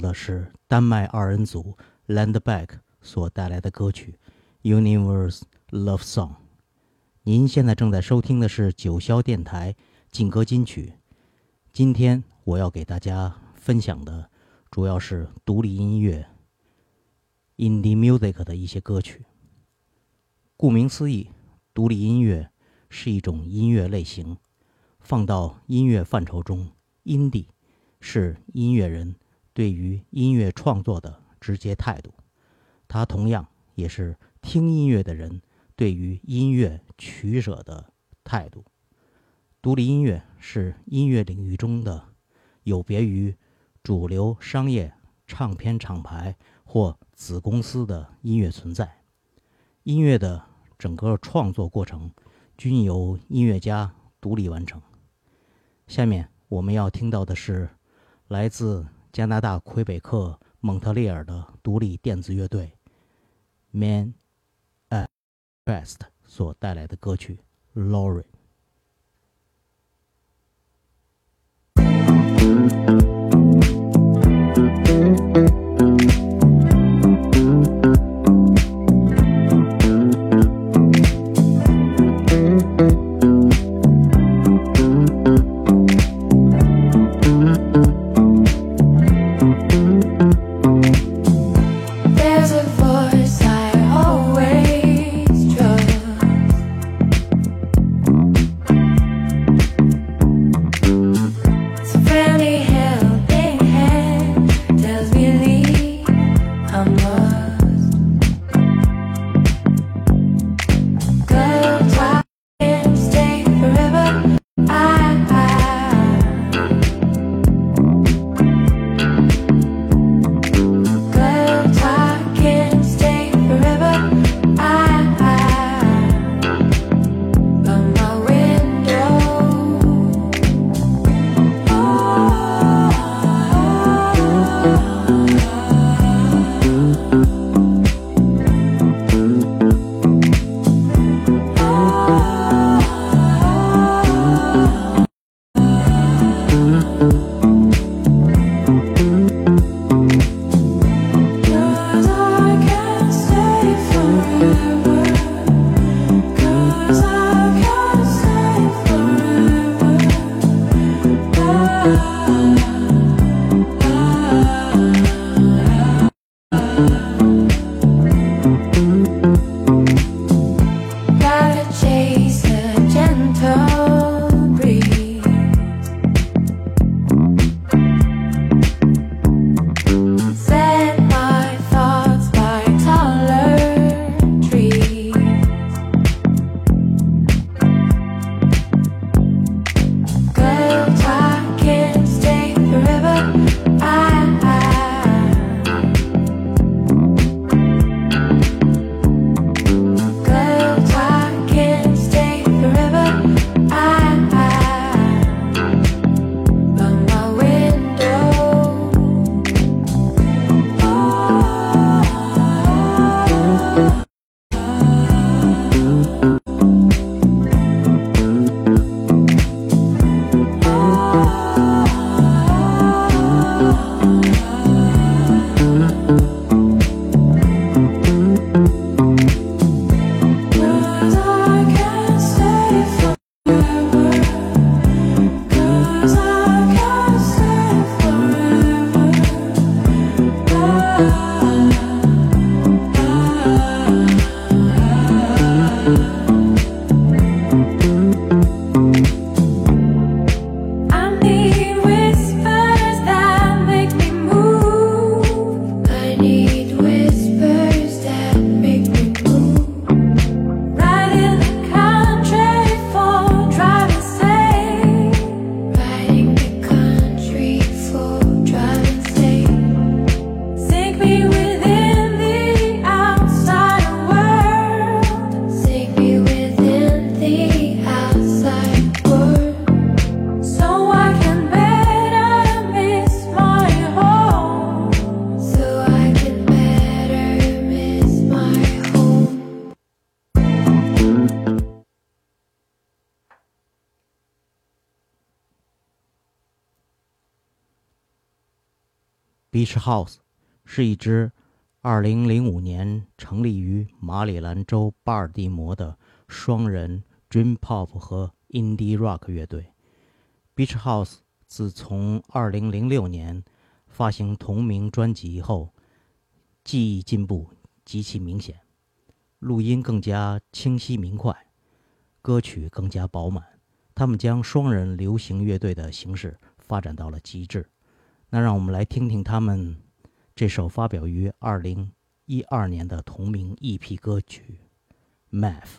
的是丹麦二人组 Landback 所带来的歌曲《Universe Love Song》。您现在正在收听的是九霄电台劲歌金曲。今天我要给大家分享的主要是独立音乐 （Indie Music） 的一些歌曲。顾名思义，独立音乐是一种音乐类型，放到音乐范畴中，indie 是音乐人对于音乐创作的直接态度，它同样也是听音乐的人对于音乐取舍的态度。独立音乐是音乐领域中的有别于主流商业唱片厂牌或子公司的音乐存在。音乐的整个创作过程均由音乐家独立完成。下面我们要听到的是来自加拿大魁北克蒙特利尔的独立电子乐队 Man at Rest 所带来的歌曲《Lorry》。Beach House 是一支2005年成立于马里兰州巴尔的摩的双人 Dream Pop 和 Indie Rock 乐队。Beach House 自从2006年发行同名专辑后，技艺进步极其明显，录音更加清晰明快，歌曲更加饱满。他们将双人流行乐队的形式发展到了极致。那让我们来听听他们这首发表于二零一二年的同名 EP 歌曲《》。Math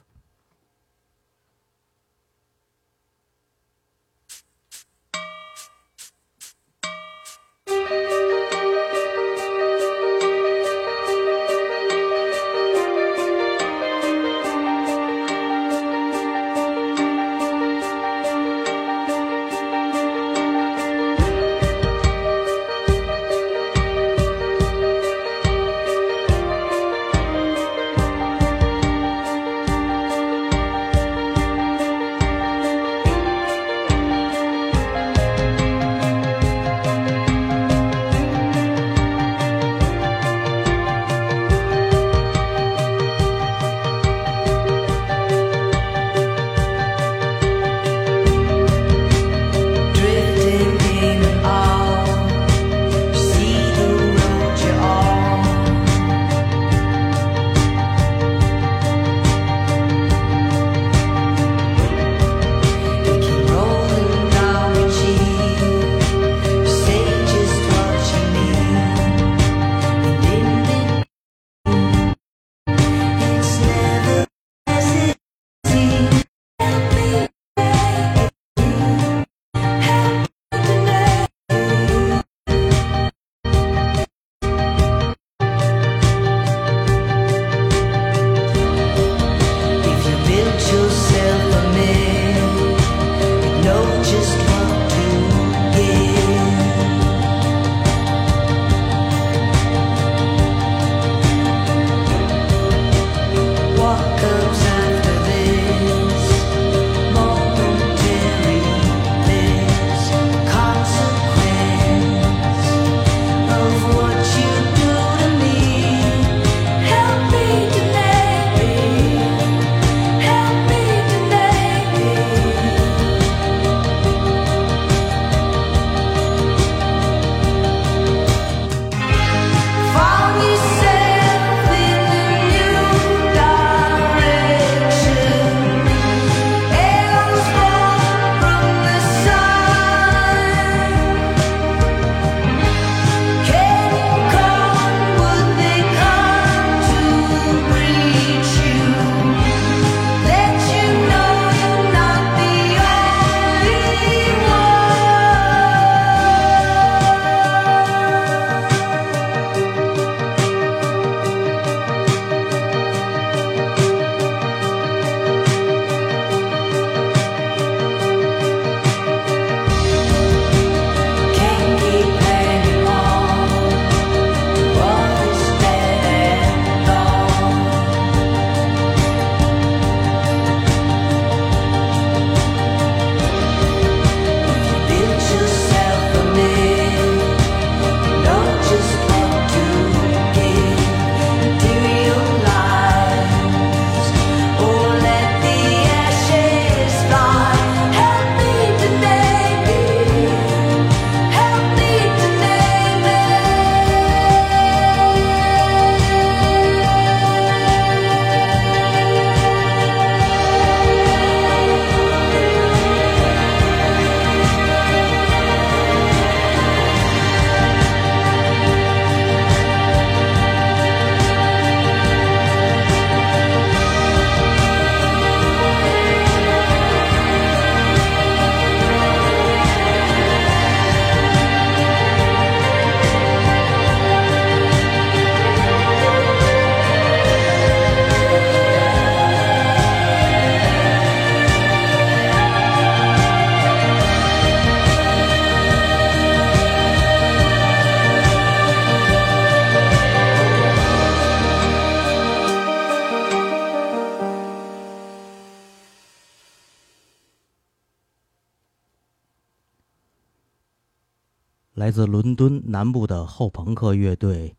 来自伦敦南部的后朋克乐队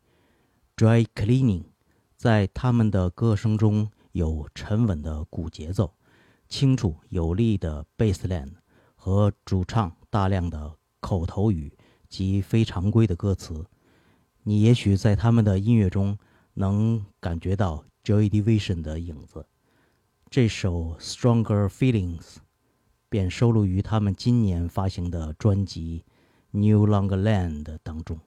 Dry Cleaning，在他们的歌声中有沉稳的鼓节奏、清楚有力的 bassline 和主唱大量的口头语及非常规的歌词。你也许在他们的音乐中能感觉到 Joy Division 的影子。这首《Stronger Feelings》便收录于他们今年发行的专辑《New Longer Land》当中。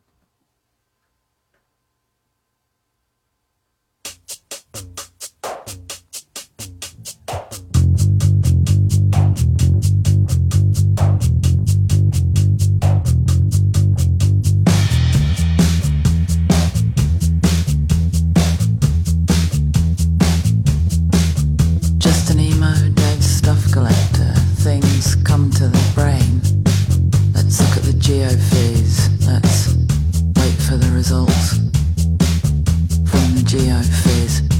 CO face.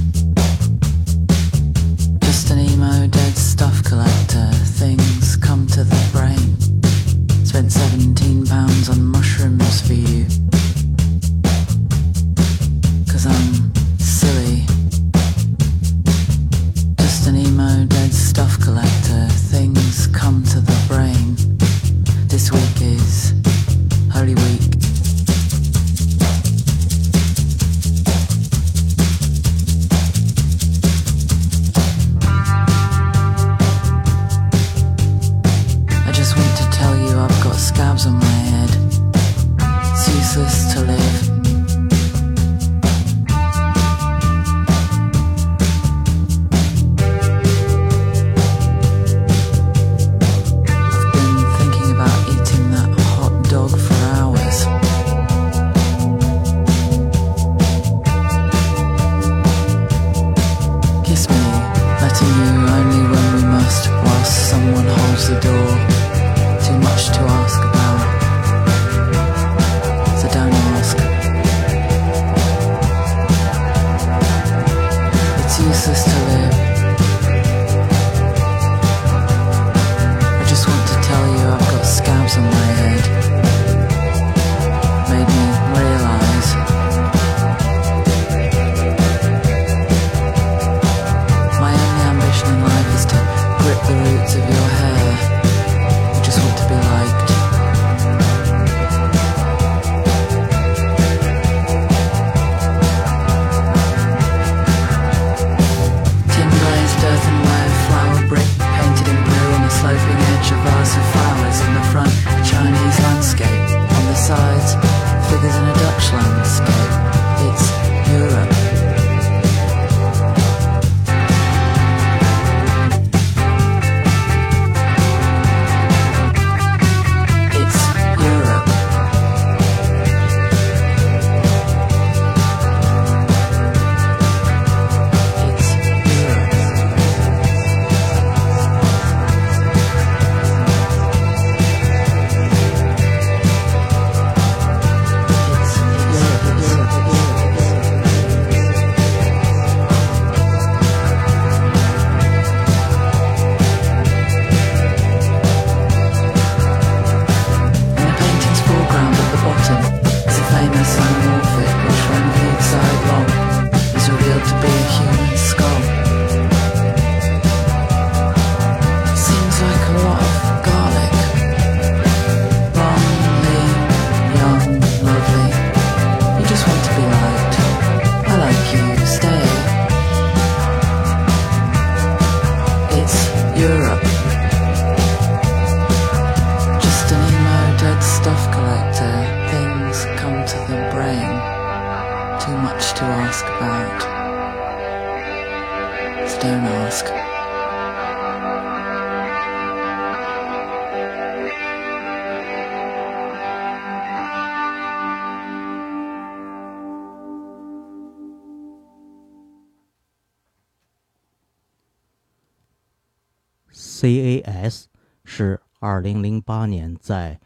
年在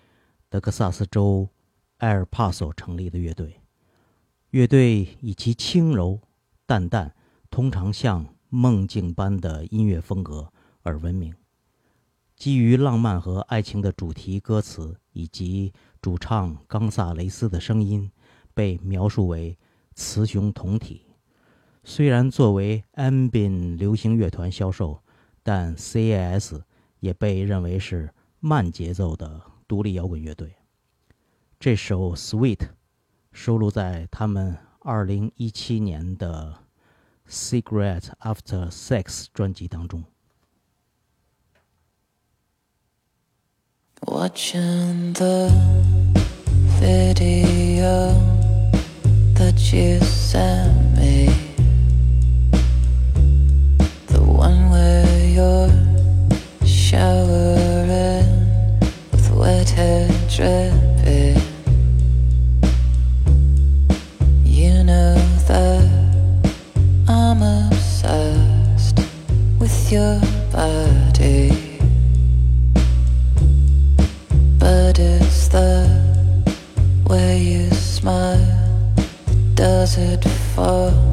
德克萨斯州埃尔帕索成立的乐队，乐队以其轻柔、淡淡、通常像梦境般的音乐风格而闻名。基于浪漫和爱情的主题歌词以及主唱冈萨雷斯的声音被描述为雌雄同体。虽然作为 Ambin 流行乐团销售，但 CAS 也被认为是。慢节奏的独立摇滚乐队。这首《Sweet》收录在他们2017年的《Secret After Sex》专辑当中。Watching the video that you sent me, the one where you're You know that I'm obsessed with your body, but it's the way you smile. Does it fall?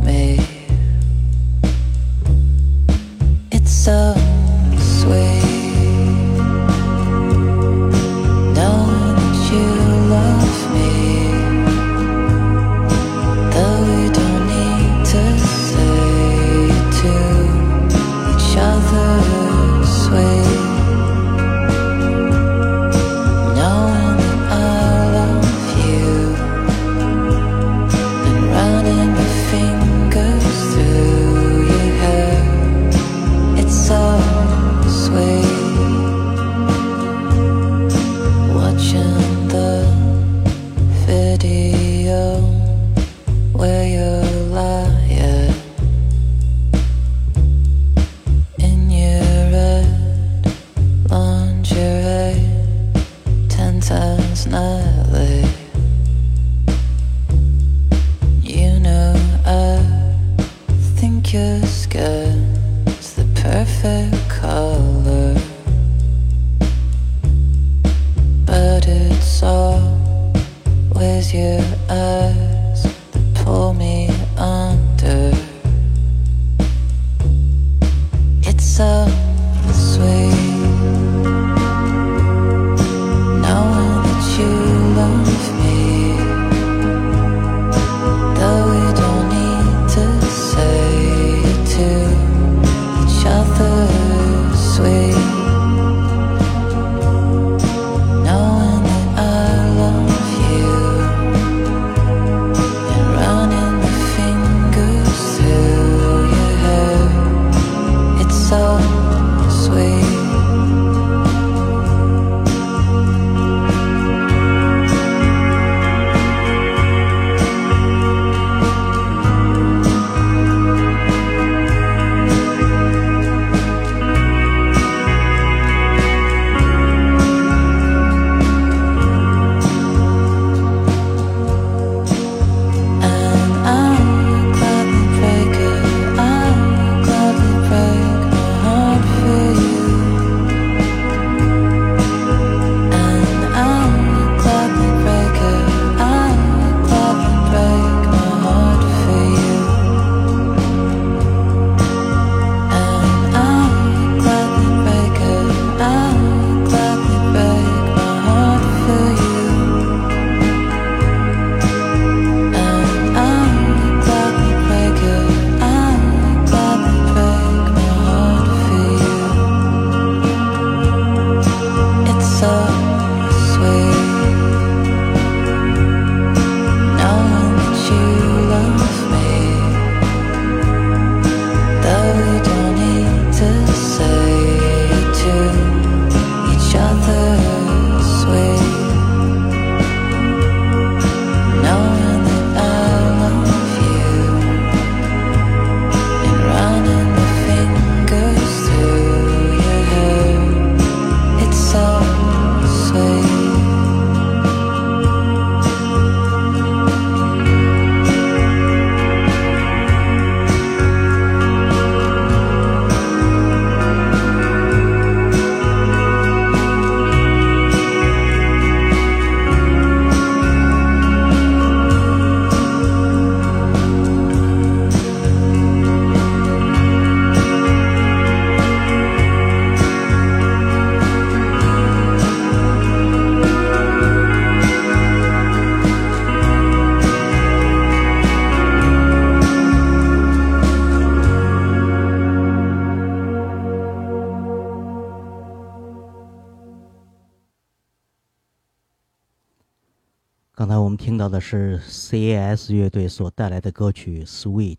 是 CAS 乐队所带来的歌曲《Sweet》。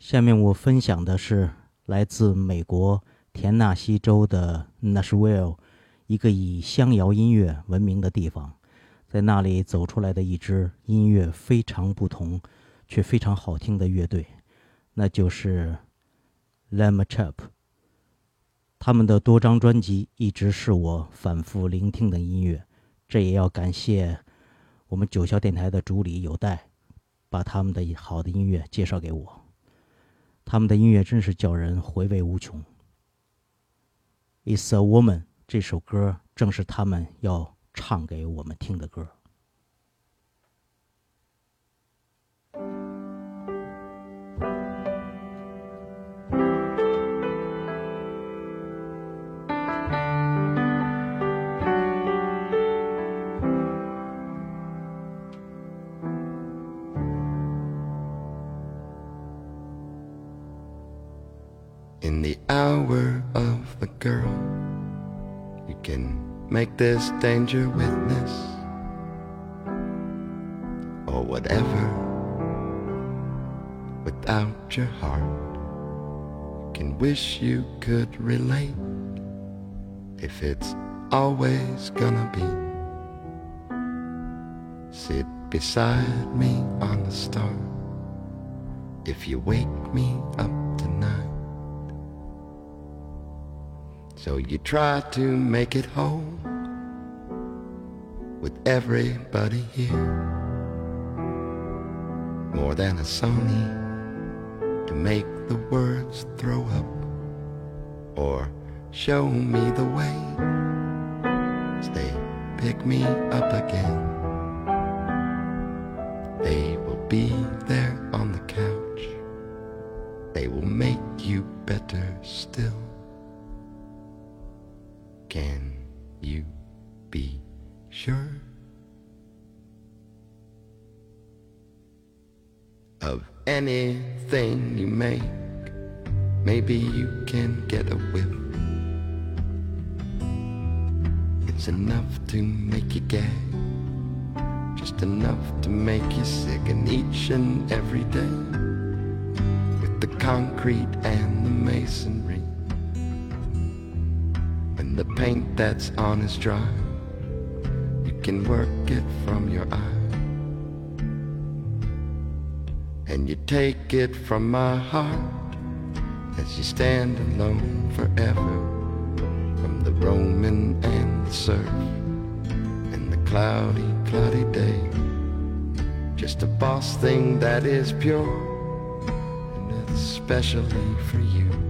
下面我分享的是来自美国田纳西州的 Nashville，一个以乡谣音乐闻名的地方，在那里走出来的一支音乐非常不同却非常好听的乐队，那就是 Lamb Chop。他们的多张专辑一直是我反复聆听的音乐，这也要感谢我们九霄电台的主理有代，把他们的好的音乐介绍给我。他们的音乐真是叫人回味无穷。《It's a Woman》这首歌正是他们要唱给我们听的歌。Hour of the girl, you can make this danger witness or whatever. Without your heart, you can wish you could relate if it's always gonna be. Sit beside me on the star if you wake me up tonight. So you try to make it home with everybody here. More than a Sony to make the words throw up or show me the way. As they pick me up again, they will be there on the couch. They will make you better still. Can you be sure of anything you make? Maybe you can get a whiff. It's enough to make you gag, just enough to make you sick, and each and every day with the concrete and the masonry. The paint that's on is dry, you can work it from your eye. And you take it from my heart as you stand alone forever from the Roman and the surf and the cloudy, cloudy day. Just a boss thing that is pure and especially for you.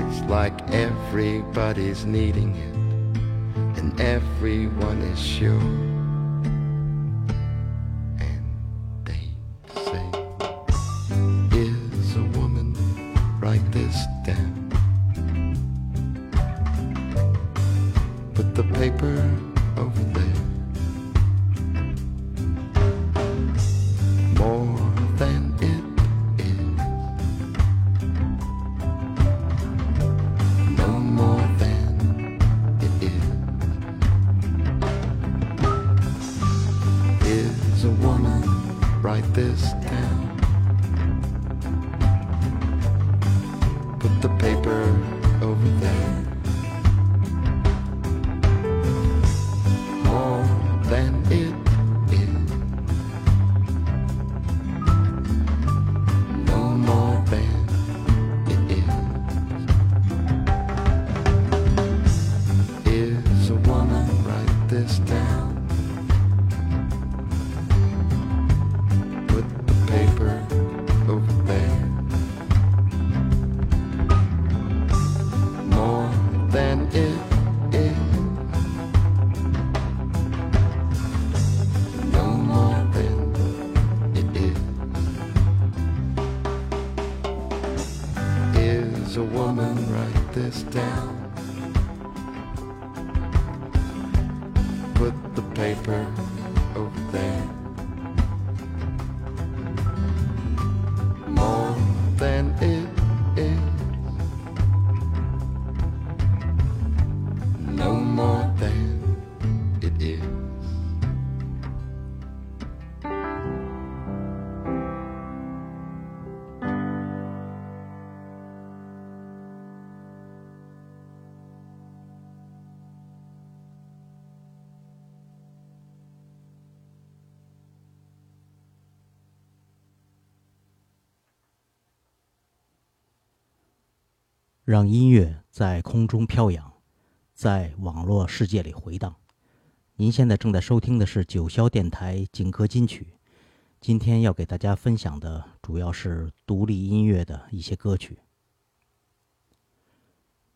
It's like everybody's needing it, and everyone is sure. 让音乐在空中飘扬，在网络世界里回荡。您现在正在收听的是九霄电台劲歌金曲。今天要给大家分享的主要是独立音乐的一些歌曲。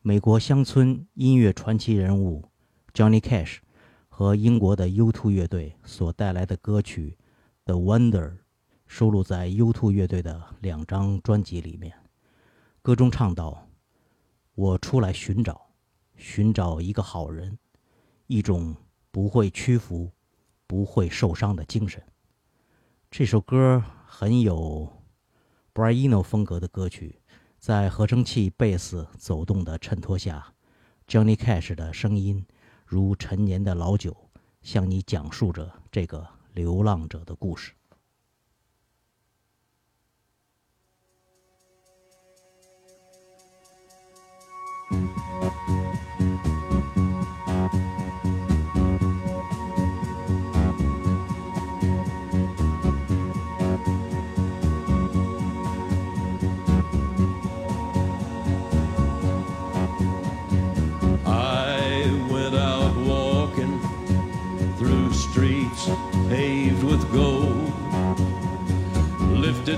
美国乡村音乐传奇人物 Johnny Cash 和英国的 U2 乐队所带来的歌曲《The Wonder》收录在 U2 乐队的两张专辑里面。歌中唱道：“我出来寻找，寻找一个好人，一种不会屈服、不会受伤的精神。”这首歌很有 Brian Eno 风格的歌曲，在合成器、贝斯走动的衬托下，Johnny Cash 的声音如陈年的老酒，向你讲述着这个流浪者的故事。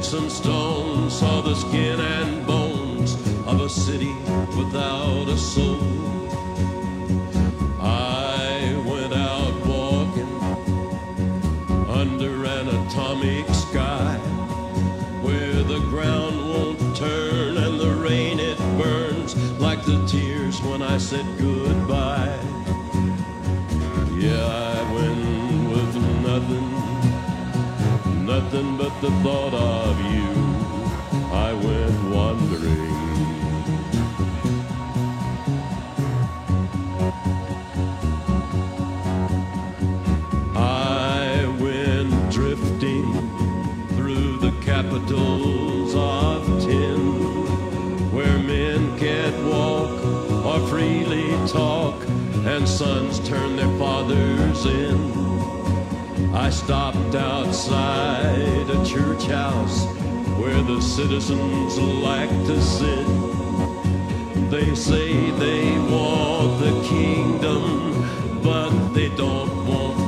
Some stones, saw the skin and of a city without a soul. I went out walking under an atomic sky where the ground won't turn and the rain it burns like the tears when I said goodbye. Yeah, I went with nothing, nothing but the thought of you. I went capitals of tin, where men can't walk or freely talk, and sons turn their fathers in. I stopped outside a church house where the citizens like to sit. They say they want the kingdom, but they don't want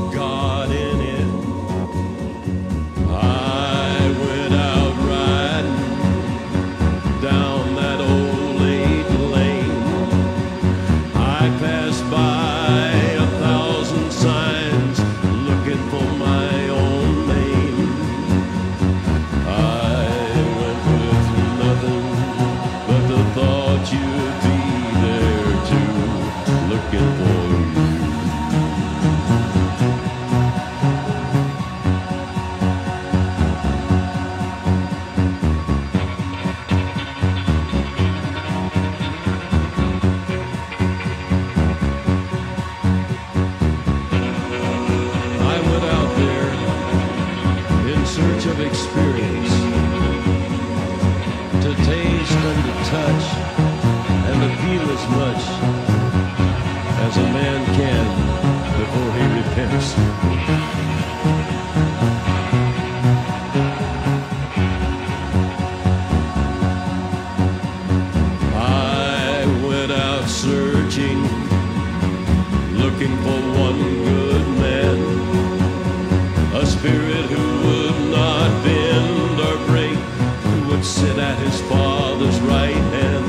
sit at his father's right hand.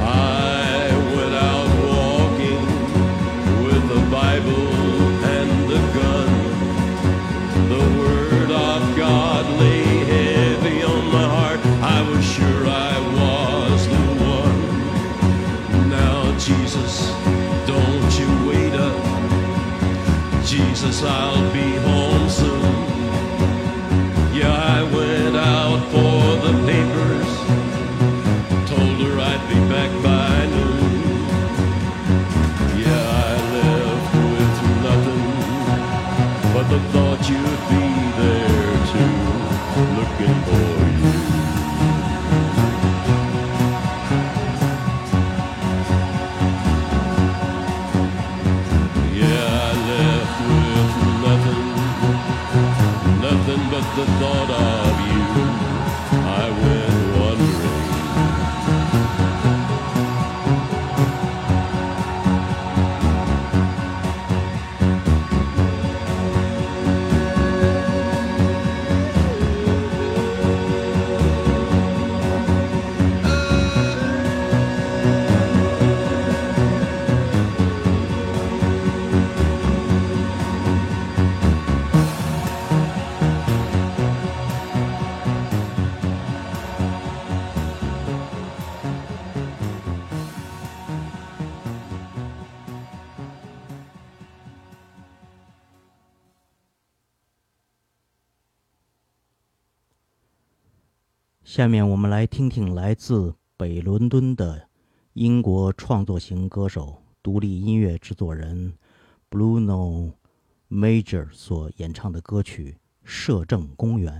I went out walking with the Bible and the gun. The word of God lay heavy on my heart. I was sure I was the one. Now, Jesus, don't you wait up. Jesus, I'll the thought 下面我们来听听来自北伦敦的英国创作型歌手、独立音乐制作人 Bruno Major 所演唱的歌曲《摄政公园》。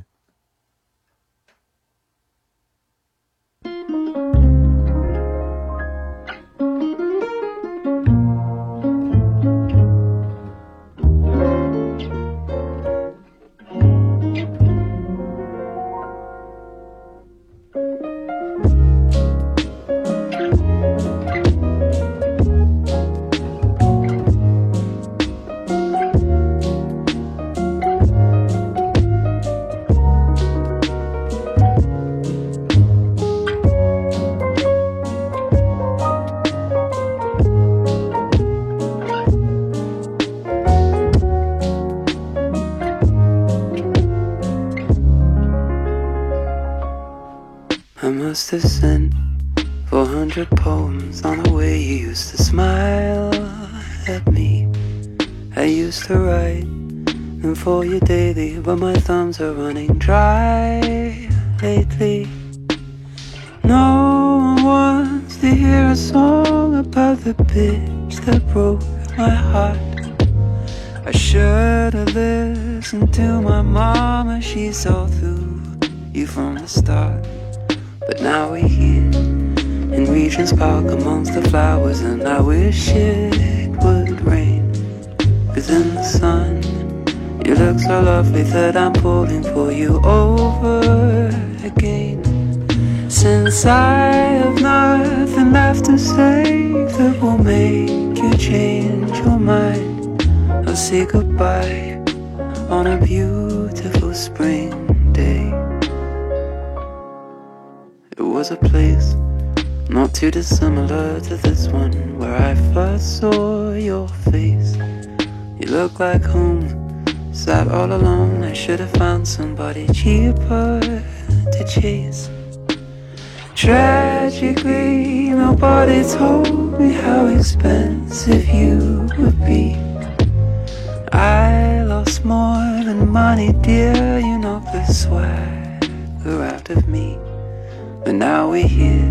Are running dry lately. No one wants to hear a song about the bitch that broke my heart. I should have listened to my mama, she saw through you from the start. But now we're here in Regent's Park amongst the flowers, and I wish it would rain. Cause in the sun, you look so lovely that I'm pulling for you over again. Since I have nothing left to say that will make you change your mind, I'll say goodbye on a beautiful spring day. It was a place not too dissimilar to this one where I first saw your face. You look like home, sat all alone. I should have found somebody cheaper to chase. Tragically, nobody told me how expensive you would be. I lost more than money, dear. You knocked the swagger out of me. But now we're here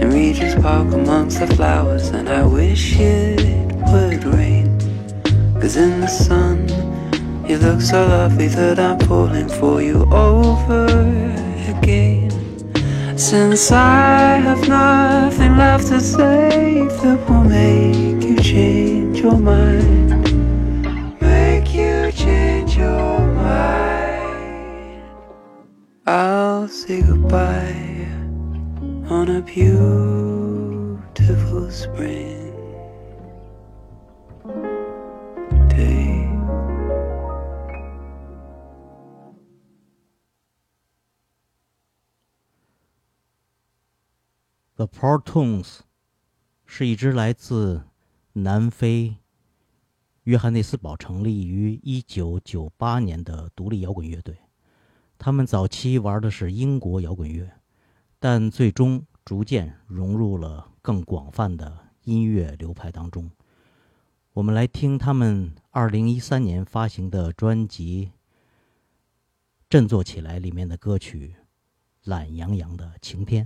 in Regent's Park amongst the flowers, and I wish it would rain. Cause in the sun, you look so lovely that I'm falling for you over again. Since I have nothing left to say that will make you change your mind, make you change your mind. I'll say goodbye on a beautiful spring The Portoons 是一支来自南非约翰内斯堡成立于1998年的独立摇滚乐队。他们早期玩的是英国摇滚乐，但最终逐渐融入了更广泛的音乐流派当中。我们来听他们2013年发行的专辑《振作起来》里面的歌曲《懒洋洋的晴天》。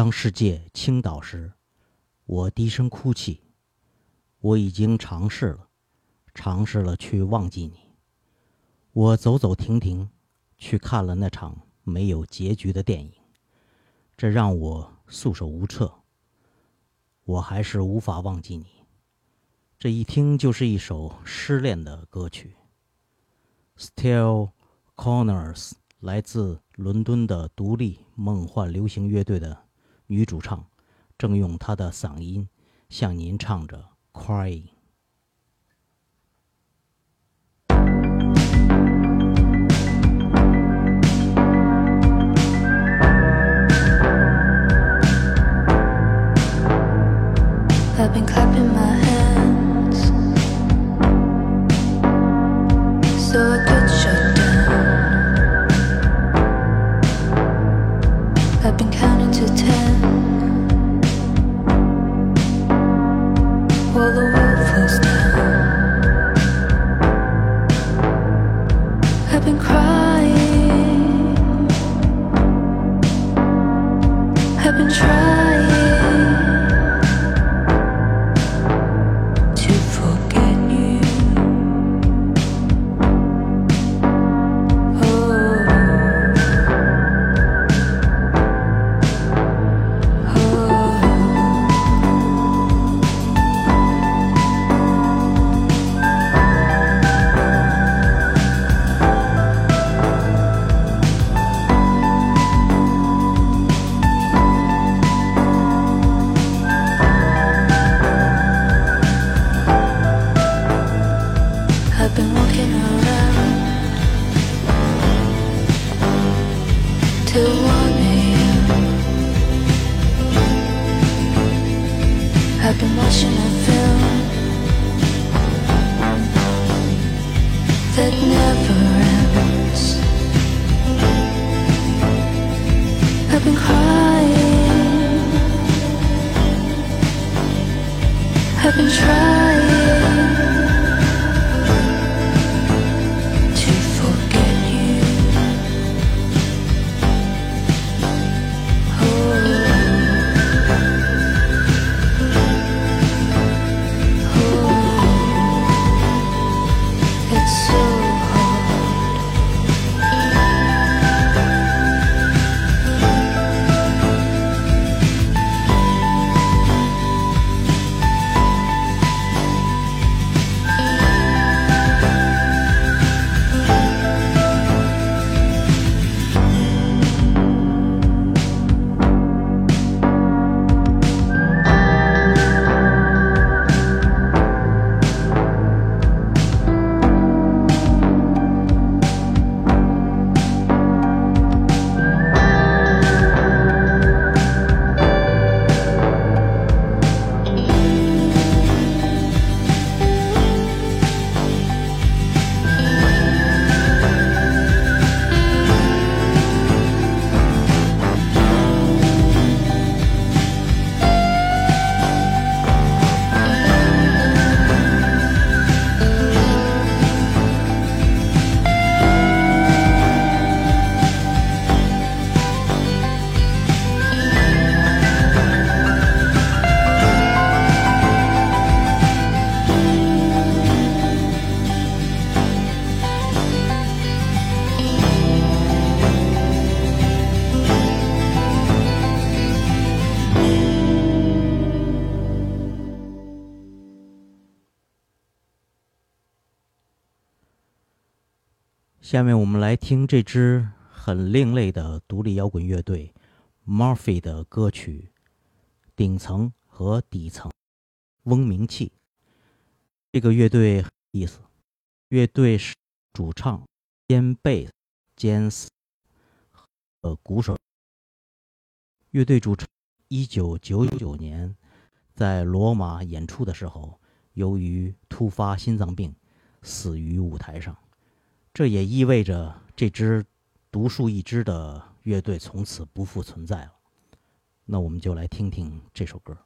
当世界倾倒时，我低声哭泣。我已经尝试了，尝试了去忘记你。我走走停停，去看了那场没有结局的电影，这让我束手无策。我还是无法忘记你。这一听就是一首失恋的歌曲。Still Corners 来自伦敦的独立梦幻流行乐队的女主唱，正用她的嗓音向您唱着《Crying》。I've been clapping my 下面我们来听这支很另类的独立摇滚乐队 Murphy 的歌曲《顶层和底层》，嗡鸣器。这个乐队意思，乐队是主唱兼贝兼呃鼓手。乐队主唱一九九九年在罗马演出的时候，由于突发心脏病死于舞台上。这也意味着这支独树一帜的乐队从此不复存在了。那我们就来听听这首歌。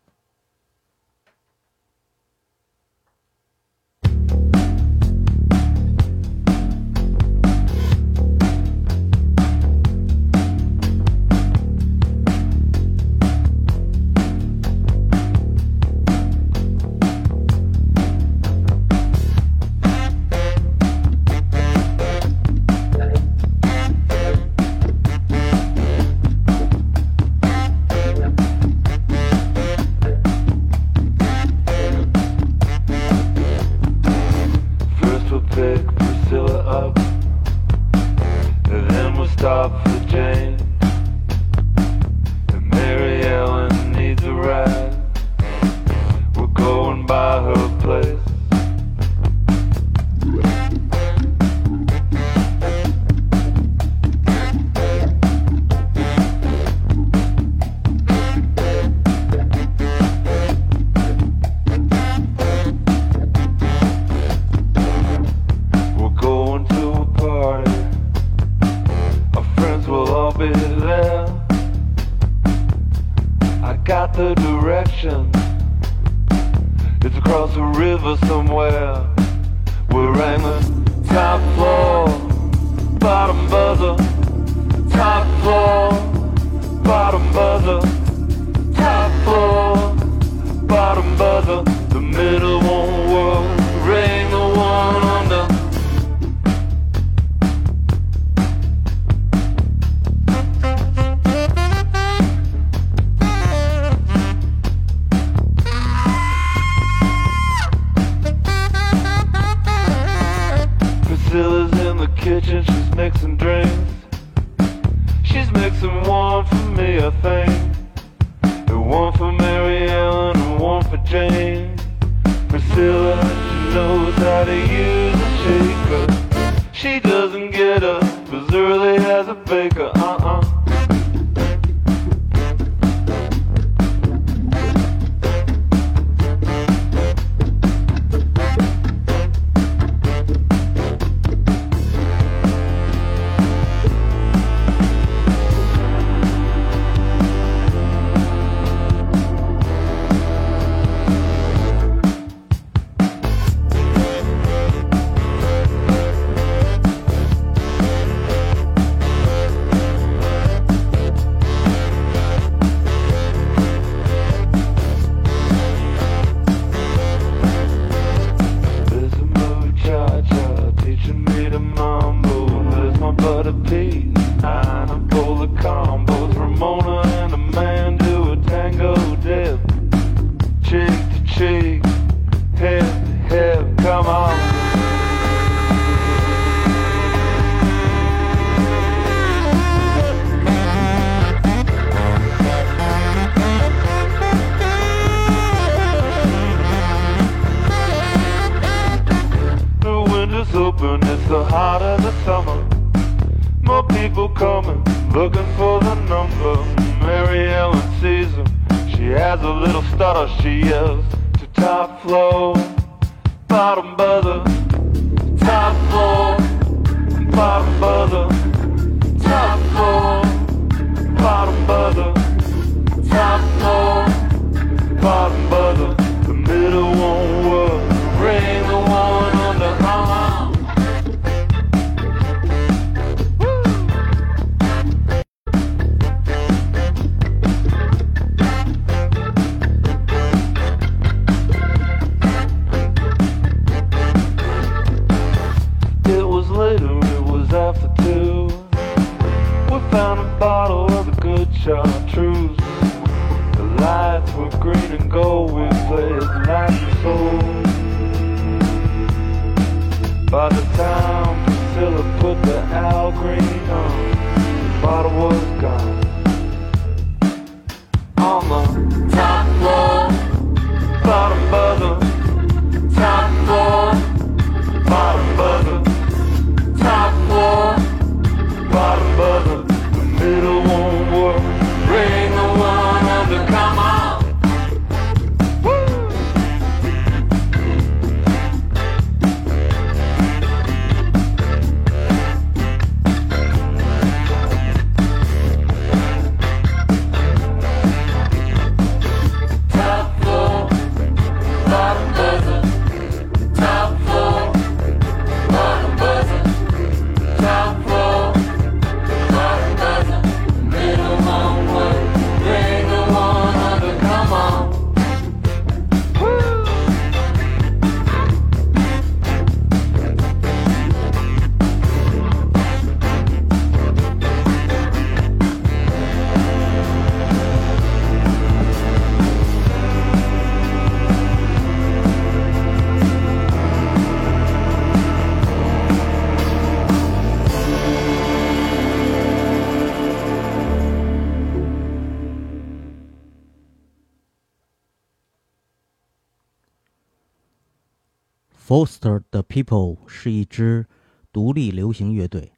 Foster the People 是一支独立流行乐队，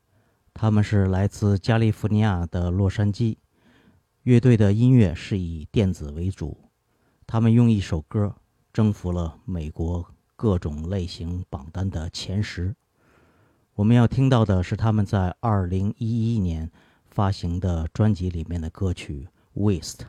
他们是来自加利福尼亚的洛杉矶。乐队的音乐是以电子为主，他们用一首歌征服了美国各种类型榜单的前十。我们要听到的是他们在2011年发行的专辑里面的歌曲《Waste》。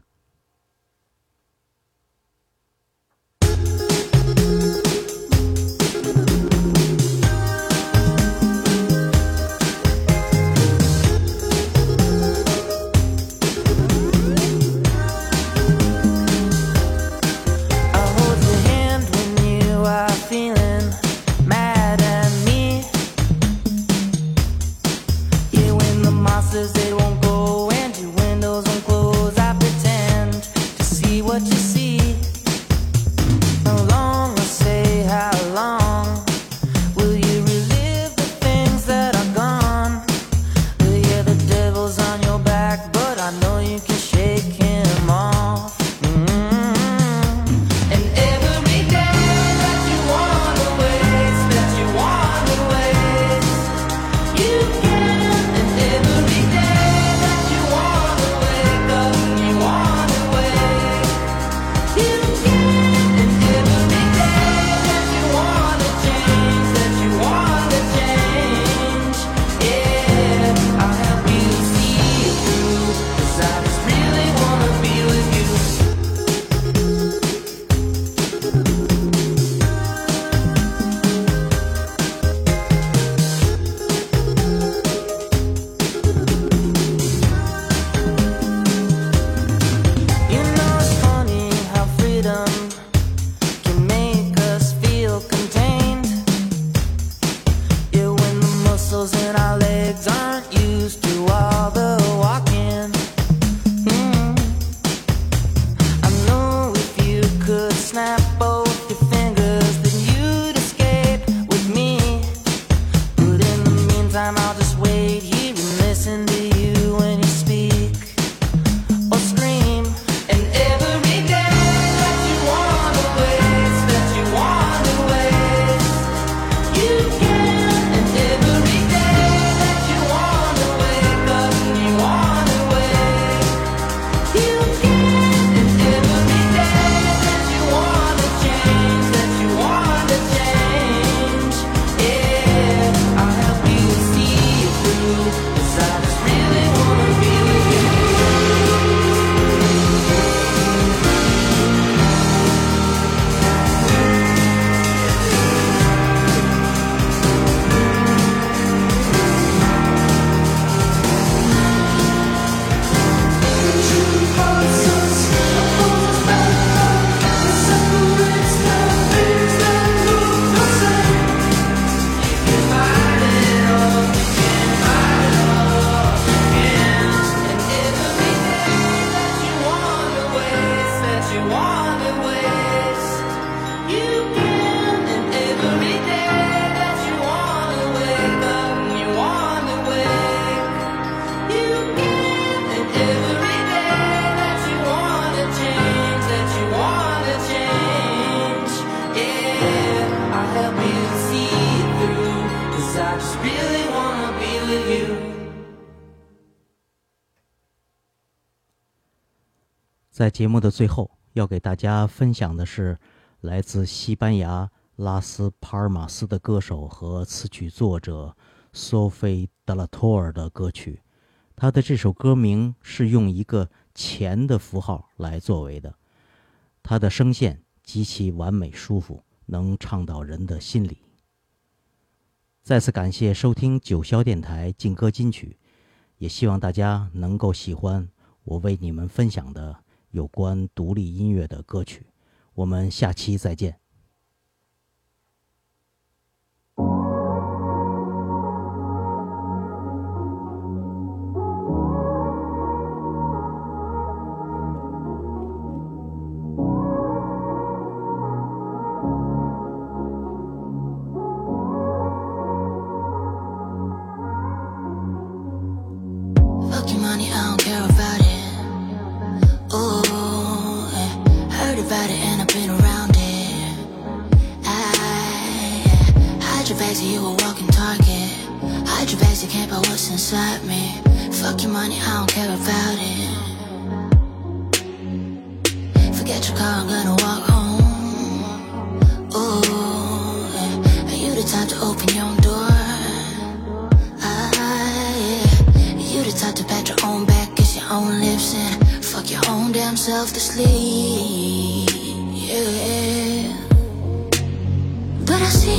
在节目的最后，要给大家分享的是来自西班牙拉斯帕尔马斯的歌手和词曲作者索菲德拉托尔的歌曲。他的这首歌名是用一个钱的符号来作为的。他的声线极其完美舒服，能唱到人的心里。再次感谢收听九霄电台劲歌金曲，也希望大家能够喜欢我为你们分享的有关独立音乐的歌曲。我们下期再见。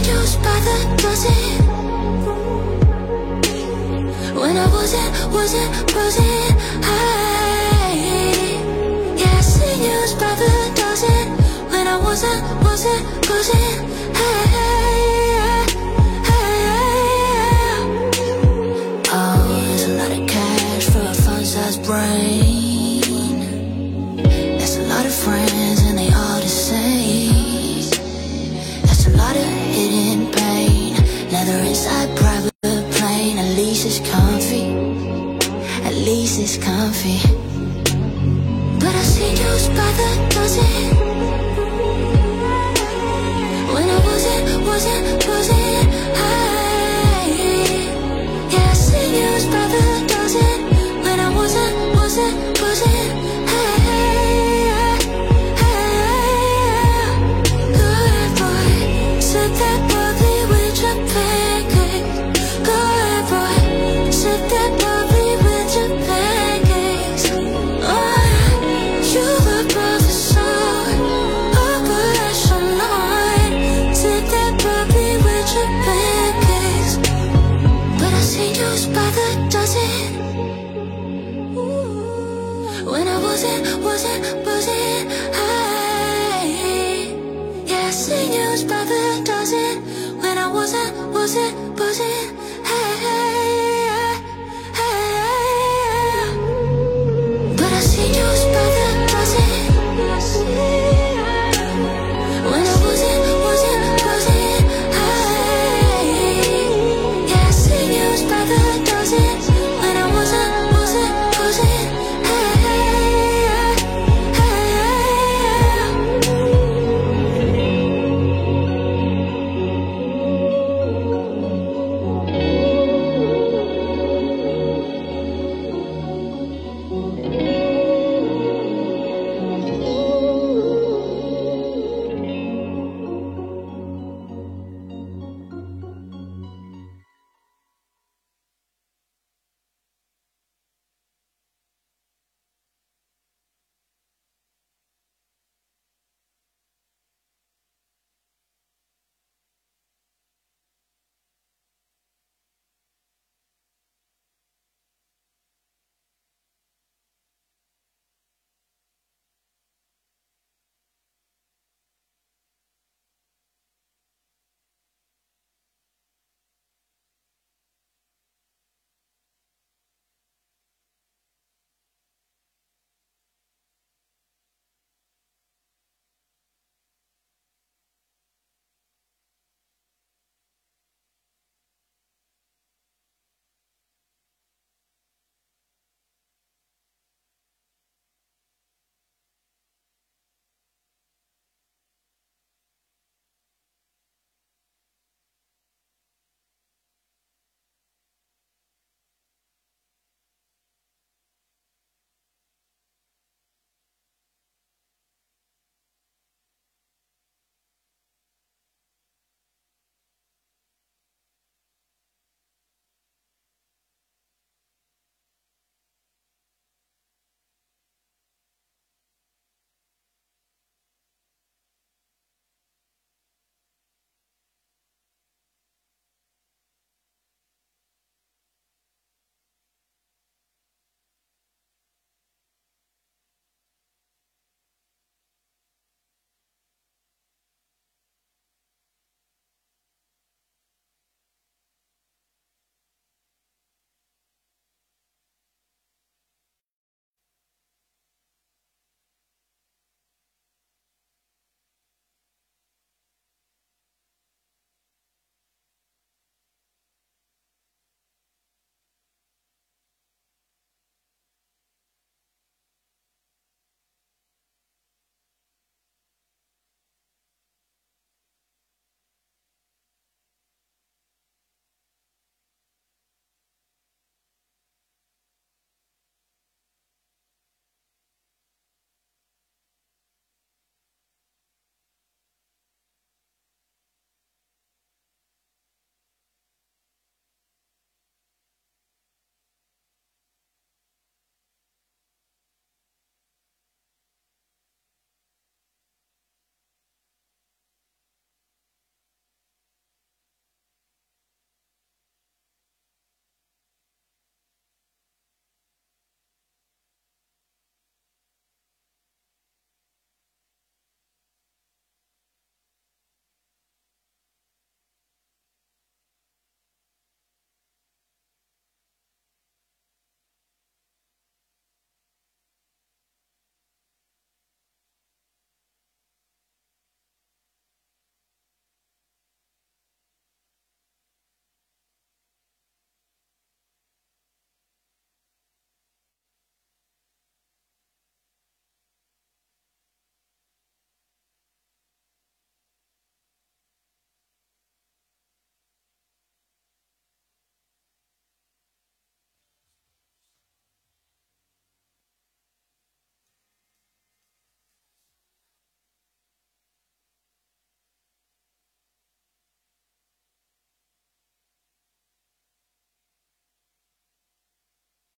used by the dozen When I wasn't, wasn't, wasn't high. Yeah, I used by the dozen. When I wasn't, wasn't coffee But I see you by the dozen